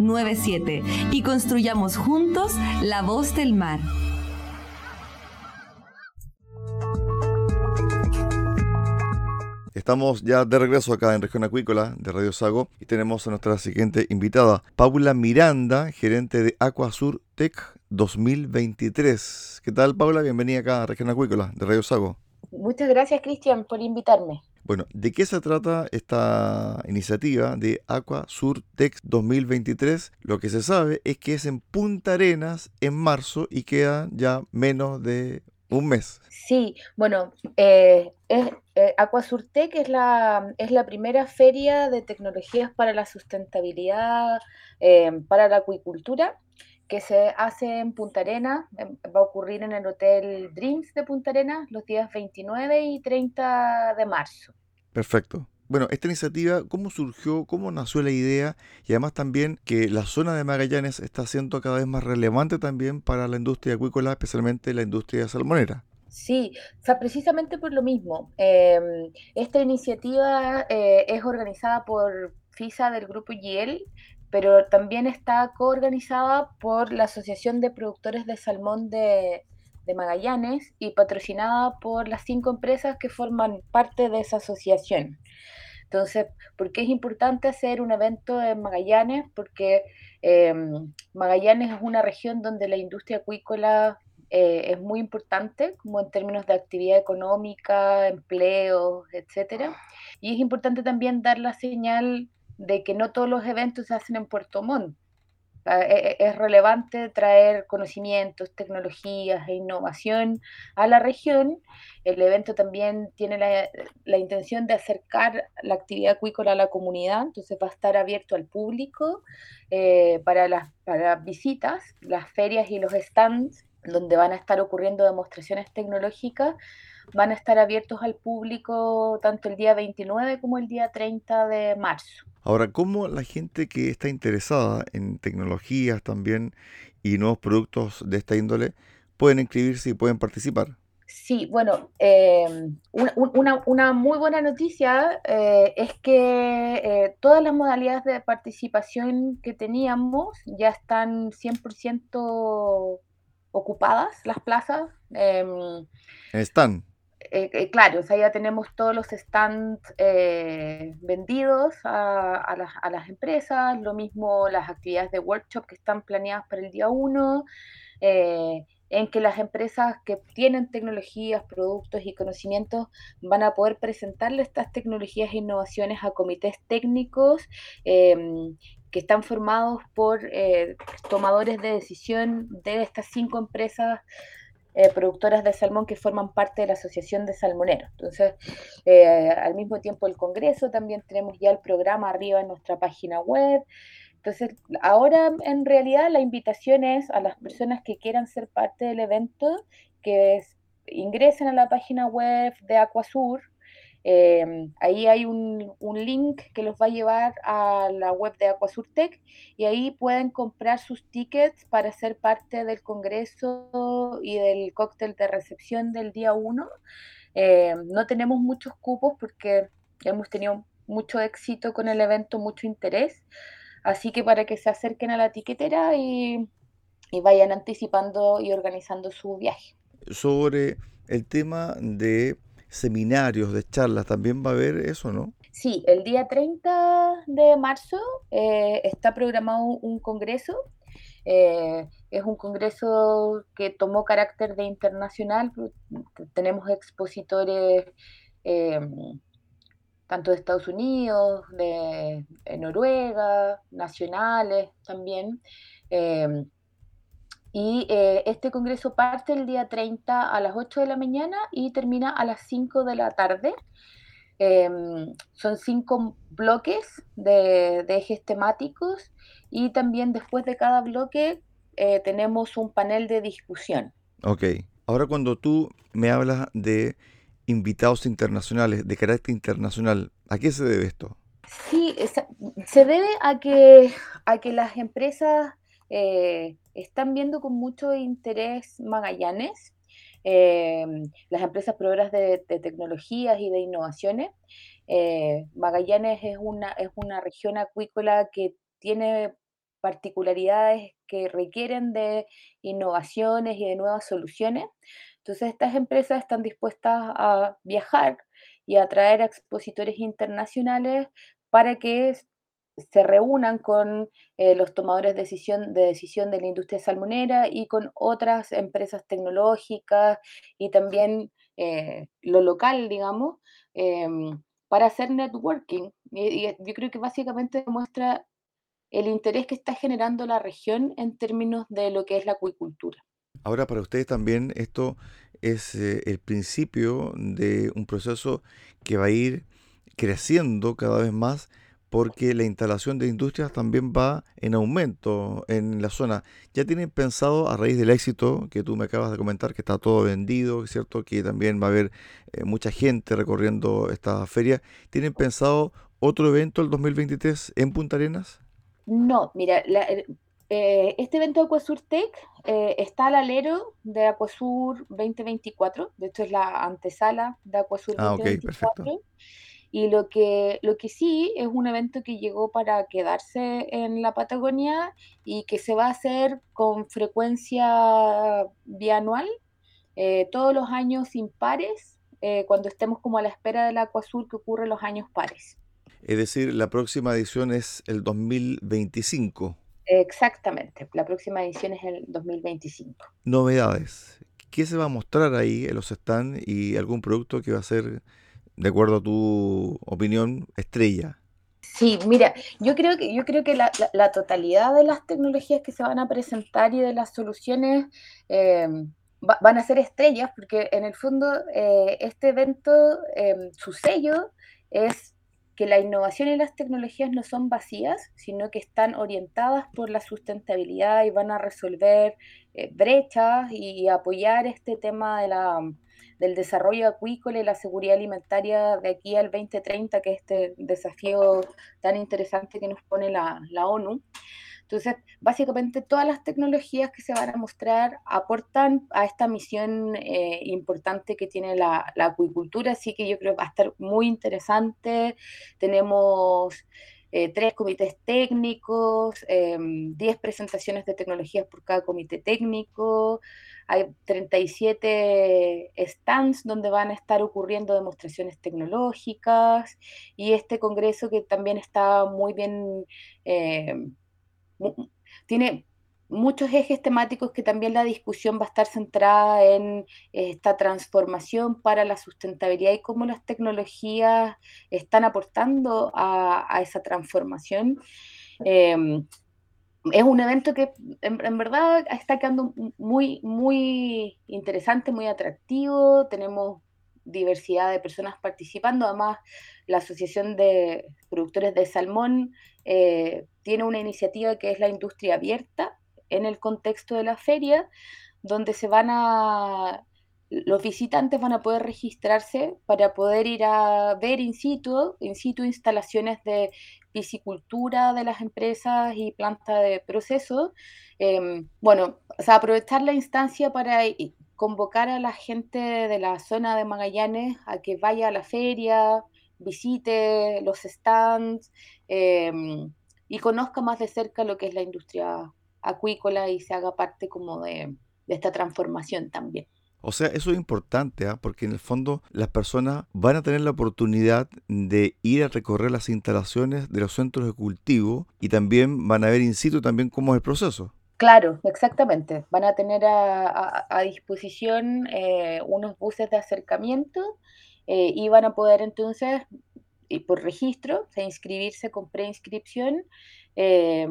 97 y construyamos juntos la voz del mar. Estamos ya de regreso acá en Región Acuícola de Radio Sago y tenemos a nuestra siguiente invitada, Paula Miranda, gerente de Aquasur Tech 2023. ¿Qué tal, Paula? Bienvenida acá a Región Acuícola de Radio Sago. Muchas gracias, Cristian, por invitarme. Bueno, ¿de qué se trata esta iniciativa de Aqua Sur Tech 2023? Lo que se sabe es que es en Punta Arenas en marzo y queda ya menos de un mes. Sí, bueno, eh, es, eh, Aquasurtec es la, es la primera feria de tecnologías para la sustentabilidad eh, para la acuicultura que se hace en Punta Arenas, em, va a ocurrir en el Hotel Dreams de Punta Arenas los días 29 y 30 de marzo. Perfecto. Bueno, esta iniciativa, ¿cómo surgió? ¿Cómo nació la idea? Y además también que la zona de Magallanes está siendo cada vez más relevante también para la industria acuícola, especialmente la industria salmonera. Sí, o sea, precisamente por lo mismo. Em, esta iniciativa eh, es organizada por FISA del grupo YEL, pero también está coorganizada por la Asociación de Productores de Salmón de, Magallanes y patrocinada por las cinco empresas que forman parte de esa asociación. Entonces, ¿por qué es importante hacer un evento en Magallanes? Porque em, Magallanes es una región donde la industria acuícola eh, es muy importante, como en términos de actividad económica, empleo, etcétera. Y es importante también dar la señal de que no todos los eventos se hacen en Puerto Montt. Ah, e, e, es relevante traer conocimientos, tecnologías e innovación a la región. El evento también tiene la, intención de acercar la actividad acuícola a la comunidad, entonces va a estar abierto al público eh, para las para visitas, las ferias y los stands donde van a estar ocurriendo demostraciones tecnológicas van a estar abiertos al público tanto el día 29 como el día 30 de marzo. Ahora, ¿cómo la gente que está interesada en tecnologías también y nuevos productos de esta índole pueden inscribirse y pueden participar? Sí, bueno, eh, una, muy buena noticia eh, es que eh, todas las modalidades de participación que teníamos ya están 100% ocupadas, las plazas. Están eh, claro, o sea, ya tenemos todos los stands vendidos a, las, empresas, lo mismo las actividades de workshop que están planeadas para el día 1 en que las empresas que tienen tecnologías, productos y conocimientos van a poder presentarle estas tecnologías e innovaciones a comités técnicos em, que están formados por eh, tomadores de decisión de estas cinco empresas eh, productoras de salmón que forman parte de la Asociación de Salmoneros. Entonces, eh, al mismo tiempo el Congreso, también tenemos ya el programa arriba en nuestra página web. Entonces, ahora en realidad la invitación es a las personas que quieran ser parte del evento que ingresen a la página web de Aquasur. Em, ahí hay un, link que los va a llevar a la web de Aquasur Tech y ahí pueden comprar sus tickets para ser parte del congreso y del cóctel de recepción del día 1. Em, no tenemos muchos cupos porque hemos tenido mucho éxito con el evento, mucho interés. Así que para que se acerquen a la tiquetera y, vayan anticipando y organizando su viaje. Sobre el tema de seminarios, de charlas, también va a haber eso, ¿no? Sí, el día 30 de marzo eh, está programado un congreso. Eh, es un congreso que tomó carácter de internacional. Tenemos expositores eh, tanto de Estados Unidos, de, Noruega, nacionales también. Y eh, este congreso parte el día 30 a las 8 de la mañana y termina a las 5 de la tarde. Em, son cinco bloques de, ejes temáticos y también después de cada bloque eh, tenemos un panel de discusión. Ok, ahora cuando tú me hablas de invitados internacionales de carácter internacional. ¿A qué se debe esto? Sí, se debe a que, a que las empresas eh, están viendo con mucho interés Magallanes, eh, las empresas proveedoras de, tecnologías y de innovaciones. Eh, Magallanes es una, es una región acuícola que tiene particularidades que requieren de innovaciones y de nuevas soluciones. Entonces estas empresas están dispuestas a viajar y a traer a expositores internacionales para que se reúnan con eh, los tomadores de decisión, de decisión de la industria salmonera y con otras empresas tecnológicas y también eh, lo local, digamos, em, para hacer networking. Y, yo creo que básicamente demuestra el interés que está generando la región en términos de lo que es la acuicultura. Ahora para ustedes también esto es eh, el principio de un proceso que va a ir creciendo cada vez más porque la instalación de industrias también va en aumento en la zona. ¿Ya tienen pensado, a raíz del éxito que tú me acabas de comentar, que está todo vendido, ¿cierto? Que también va a haber eh, mucha gente recorriendo esta feria, ¿tienen pensado otro evento el 2023 en Punta Arenas? No, mira, eh, este evento de Aquasur Tech eh, está al alero de Aquasur 2024, de hecho es la antesala de Aquasur ah, 2024. Y lo que, lo que sí es un evento que llegó para quedarse en la Patagonia y que se va a hacer con frecuencia bianual, eh, todos los años impares, cuando estemos como a la espera del Aquasur que ocurre los años pares. Es decir, la próxima edición es el 2025. Exactamente, la próxima edición es el 2025. Novedades. ¿Qué se va a mostrar ahí en los stands y algún producto que va a ser, de acuerdo a tu opinión, estrella? Sí, mira, yo creo que, yo creo que la, totalidad de las tecnologías que se van a presentar y de las soluciones eh, van a ser estrellas, porque en el fondo eh, este evento, eh, su sello es que la innovación y las tecnologías no son vacías, sino que están orientadas por la sustentabilidad y van a resolver eh, brechas y, apoyar este tema de la, del desarrollo acuícola y la seguridad alimentaria de aquí al 2030, que es este desafío tan interesante que nos pone la, la ONU. Entonces, básicamente todas las tecnologías que se van a mostrar aportan a esta misión eh, importante que tiene la, acuicultura, así que yo creo que va a estar muy interesante. Tenemos eh, tres comités técnicos, 10 em, presentaciones de tecnologías por cada comité técnico. Hay 37 stands donde van a estar ocurriendo demostraciones tecnológicas y este congreso que también está muy bien, eh, tiene muchos ejes temáticos que también la discusión va a estar centrada en esta transformación para la sustentabilidad y cómo las tecnologías están aportando a, esa transformación. Em, es un evento que en, verdad está quedando muy, muy interesante, muy atractivo. Tenemos diversidad de personas participando. Además, la Asociación de Productores de Salmón eh, tiene una iniciativa que es la industria abierta, en el contexto de la feria, donde se van a, los visitantes van a poder registrarse para poder ir a ver in situ, in situ instalaciones de piscicultura de las empresas y planta de proceso. Em, bueno, aprovechar la instancia para convocar a la gente de la zona de Magallanes a que vaya a la feria, visite los stands em, y conozca más de cerca lo que es la industria acuícola y se haga parte como de, esta transformación también. O sea, eso es importante, ¿ah? porque en el fondo las personas van a tener la oportunidad de ir a recorrer las instalaciones de los centros de cultivo y también van a ver in situ también cómo es el proceso. Claro, exactamente. Van a tener a, disposición eh, unos buses de acercamiento eh, y van a poder entonces, por registro, inscribirse con preinscripción eh,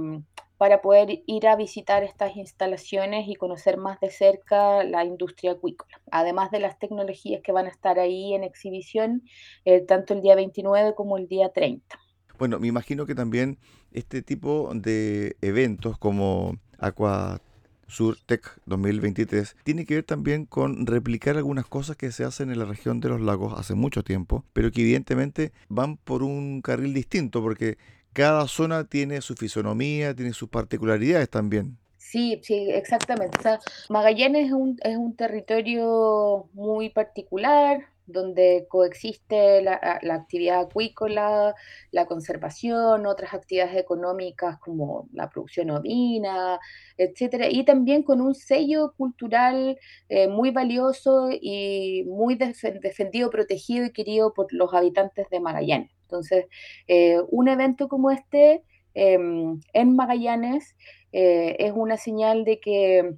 para poder ir a visitar estas instalaciones y conocer más de cerca la industria acuícola, además de las tecnologías que van a estar ahí en exhibición eh, tanto el día 29 como el día 30. Bueno, me imagino que también este tipo de eventos como Aqua Sur Tech 2023 tiene que ver también con replicar algunas cosas que se hacen en la región de los lagos hace mucho tiempo, pero que evidentemente van por un carril distinto porque cada zona tiene su fisonomía, tiene sus particularidades también. Sí, sí, exactamente. Magallanes es un, es un territorio muy particular, donde coexiste la, actividad acuícola, la conservación, otras actividades económicas como la producción ovina, etcétera, y también con un sello cultural eh, muy valioso y muy defendido, protegido y querido por los habitantes de Magallanes. Entonces, eh, un evento como este em, en Magallanes eh, es una señal de que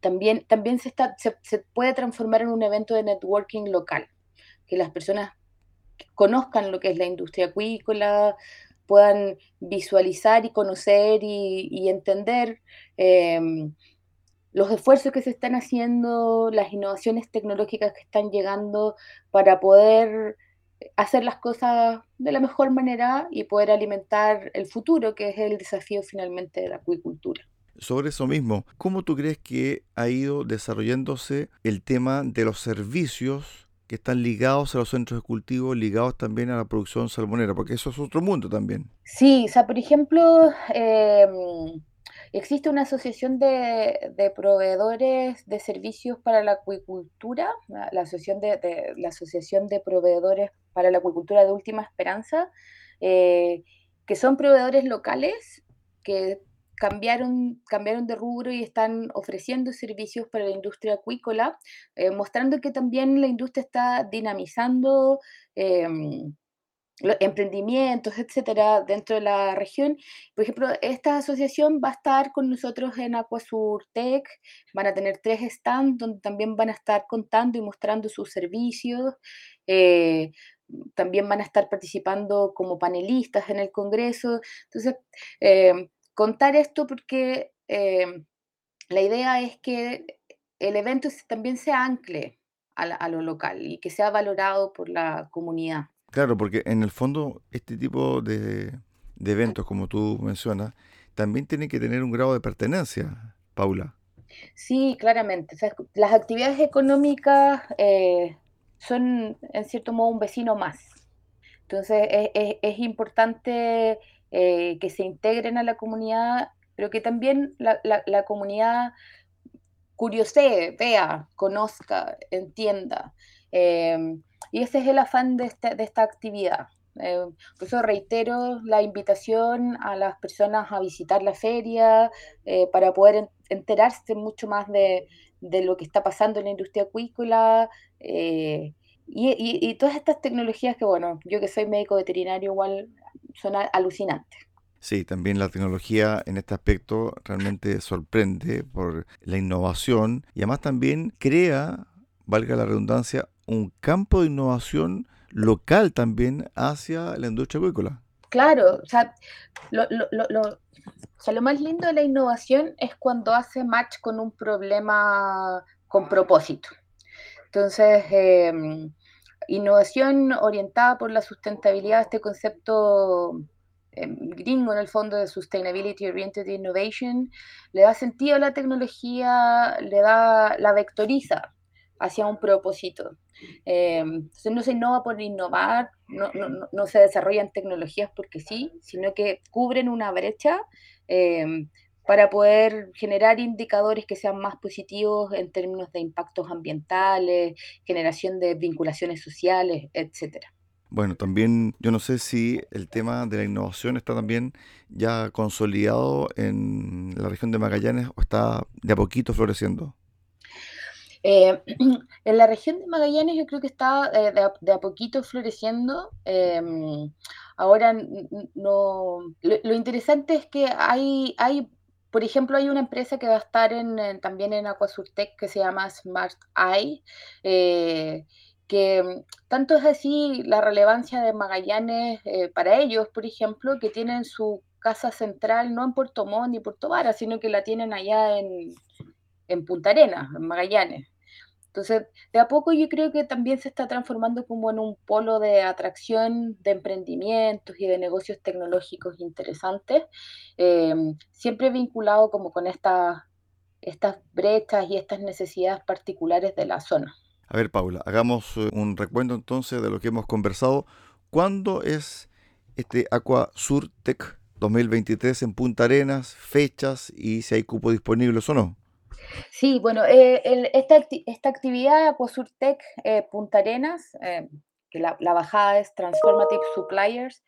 también, también se, está, se, puede transformar en un evento de networking local, que las personas conozcan lo que es la industria acuícola, puedan visualizar y conocer y, entender em, los esfuerzos que se están haciendo, las innovaciones tecnológicas que están llegando para poder hacer las cosas de la mejor manera y poder alimentar el futuro, que es el desafío finalmente de la acuicultura. Sobre eso mismo, ¿cómo tú crees que ha ido desarrollándose el tema de los servicios que están ligados a los centros de cultivo, ligados también a la producción salmonera? Porque eso es otro mundo también. Sí, o sea, por ejemplo, em, existe una asociación de, proveedores de servicios para la acuicultura, la, asociación de, la Asociación de Proveedores para la Acuicultura de Última Esperanza, eh, que son proveedores locales que cambiaron, cambiaron de rubro y están ofreciendo servicios para la industria acuícola, eh, mostrando que también la industria está dinamizando em, emprendimientos, etcétera, dentro de la región. Por ejemplo, esta asociación va a estar con nosotros en Aquasur Tech, van a tener tres stands donde también van a estar contando y mostrando sus servicios. Eh, también van a estar participando como panelistas en el Congreso. Entonces, eh, contar esto porque em, la idea es que el evento también se ancle a, lo local y que sea valorado por la comunidad. Claro, porque en el fondo este tipo de, eventos, como tú mencionas, también tienen que tener un grado de pertenencia, Paula. Sí, claramente. las actividades económicas eh, son, en cierto modo, un vecino más. Entonces, es importante eh, que se integren a la comunidad, pero que también la, comunidad curiosee, vea, conozca, entienda. Em, y ese es el afán de, este, de esta actividad. Eh, por eso reitero la invitación a las personas a visitar la feria eh, para poder enterarse mucho más de, lo que está pasando en la industria acuícola y, y, todas estas tecnologías que, bueno, yo que soy médico veterinario igual son alucinantes. Sí, también la tecnología en este aspecto realmente sorprende por la innovación y además también crea, valga la redundancia, un campo de innovación local también hacia la industria acuícola. Claro, o sea, lo, lo, lo, o sea, lo más lindo de la innovación es cuando hace match con un problema con propósito. Entonces, em, innovación orientada por la sustentabilidad, este concepto em, gringo en el fondo de Sustainability Oriented Innovation, le da sentido a la tecnología, le da, la vectoriza hacia un propósito. Em, entonces no se innova por innovar, no, no, no, se desarrollan tecnologías porque sí, sino que cubren una brecha em, para poder generar indicadores que sean más positivos en términos de impactos ambientales, generación de vinculaciones sociales, etcétera. Bueno, también yo no sé si el tema de la innovación está también ya consolidado en la región de Magallanes o está de a poquito floreciendo. Eh, en la región de Magallanes yo creo que está eh, de, a, poquito floreciendo. Em, ahora, no, lo, interesante es que hay, hay, por ejemplo, hay una empresa que va a estar en, también en Aquasurtec que se llama Smart Eye, eh, que tanto es así la relevancia de Magallanes para ellos, por ejemplo, que tienen su casa central no en Puerto Montt ni Puerto Vara, sino que la tienen allá en, en Punta Arenas, en Magallanes. Entonces, de a poco yo creo que también se está transformando como en un polo de atracción de emprendimientos y de negocios tecnológicos interesantes, em, siempre vinculado como con estas estas brechas y estas necesidades particulares de la zona. A ver, Paula, hagamos eh, un recuento entonces de lo que hemos conversado. ¿Cuándo es este Aqua Sur Tech 2023 en Punta Arenas? Fechas y si hay cupo disponibles o no. Sí, bueno, eh, esta, esta, actividad Aquasurtec eh, Punta Arenas, eh, que la, la, bajada es Transformative Suppliers,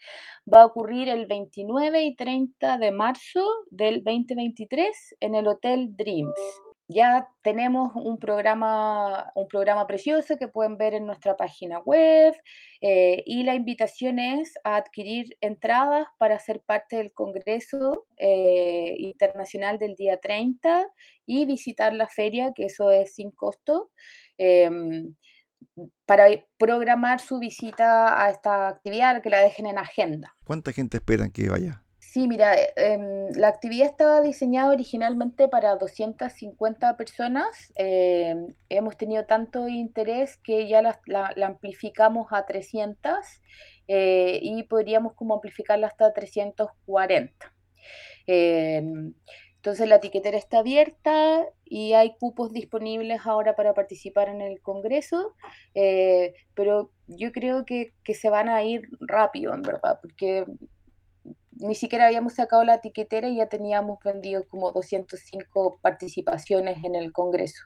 va a ocurrir el 29 y 30 de marzo del 2023 en el Hotel Dreams ya tenemos un programa, un programa precioso que pueden ver en nuestra página web eh, y la invitación es a adquirir entradas para ser parte del Congreso eh, Internacional del día 30 y visitar la feria, que eso es sin costo, em, para programar su visita a esta actividad, que la dejen en agenda. ¿Cuánta gente esperan que vaya? Sí, mira, eh, em, la actividad estaba diseñada originalmente para 250 personas. Em, hemos tenido tanto interés que ya la, amplificamos a 300 eh, y podríamos como amplificarla hasta 340. Em, entonces la etiquetera está abierta y hay cupos disponibles ahora para participar en el Congreso, eh, pero yo creo que, que se van a ir rápido, en verdad, porque ni siquiera habíamos sacado la etiquetera y ya teníamos vendido como 205 participaciones en el Congreso.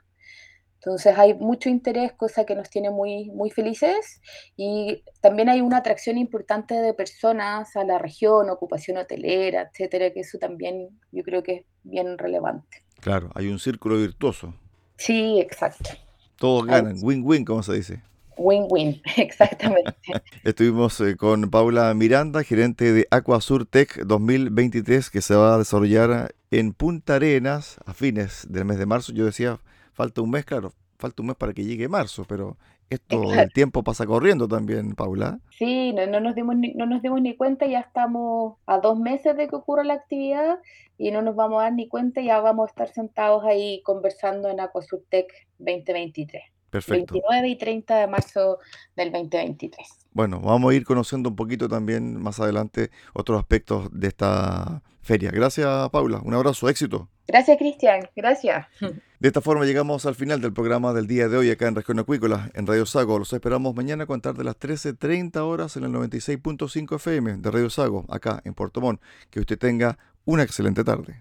Entonces hay mucho interés, cosa que nos tiene muy, muy felices y también hay una atracción importante de personas a la región, ocupación hotelera, etcétera, que eso también yo creo que es bien relevante. Claro, hay un círculo virtuoso. Sí, exacto. Todos ganan, win-win, como se dice. Win-win, exactamente. Estuvimos eh, con Paula Miranda, gerente de Aquasur Tech 2023, que se va a desarrollar en Punta Arenas a fines del mes de marzo. Yo decía, falta un mes, claro, falta un mes para que llegue marzo, pero esto, el tiempo pasa corriendo también, Paula. Sí, no, nos dimos ni, no nos dimos ni cuenta, ya estamos a dos meses de que ocurra la actividad y no nos vamos a dar ni cuenta, ya vamos a estar sentados ahí conversando en Aquasur Tech 2023. Perfecto. 29 y 30 de marzo del 2023. Bueno, vamos a ir conociendo un poquito también más adelante otros aspectos de esta feria. Gracias, Paula. Un abrazo, éxito. Gracias, Cristian. Gracias. De esta forma llegamos al final del programa del día de hoy acá en Región Acuícola, en Radio Sago. Los esperamos mañana a contar de las 13.30 horas en el 96.5 FM de Radio Sago, acá en Puerto Montt. Que usted tenga una excelente tarde.